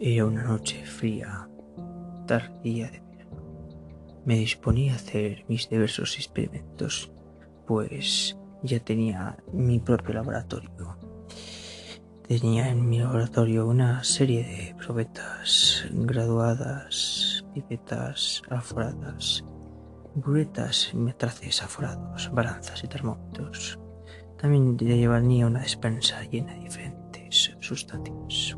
Era una noche fría, tardía de verano. Me disponía a hacer mis diversos experimentos, pues ya tenía mi propio laboratorio. Tenía en mi laboratorio una serie de probetas graduadas, pipetas aforadas, buretas, metraces aforados, balanzas y termómetros. También llevaba una despensa llena de diferentes sustancias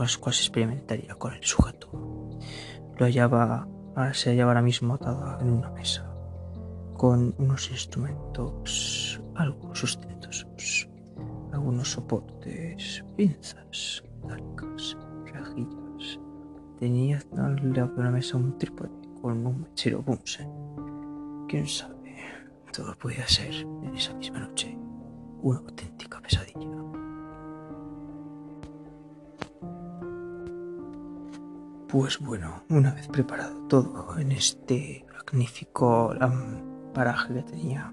con las cuales experimentaría con el sujeto. Lo hallaba, se hallaba ahora mismo atado en una mesa, con unos instrumentos algo sustentosos, algunos soportes, pinzas metálicas, rejillas. Tenía al lado de una mesa un trípode con un mechero Bunsen. Quién sabe, todo podía ser en esa misma noche una auténtica pesadilla. Pues bueno, una vez preparado todo en este magnífico paraje que tenía,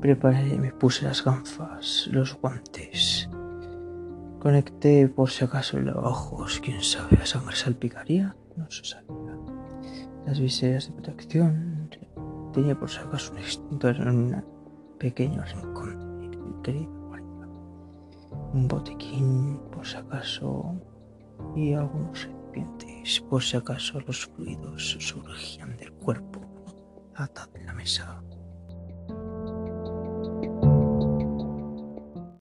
preparé, me puse las gafas, los guantes, conecté por si acaso los ojos, quién sabe, la sangre salpicaría, no se sabía. Las viseras de protección, tenía por si acaso un extintor en un pequeño rincón de un botiquín por si acaso y algunos por si acaso los fluidos surgían del cuerpo atado en la mesa.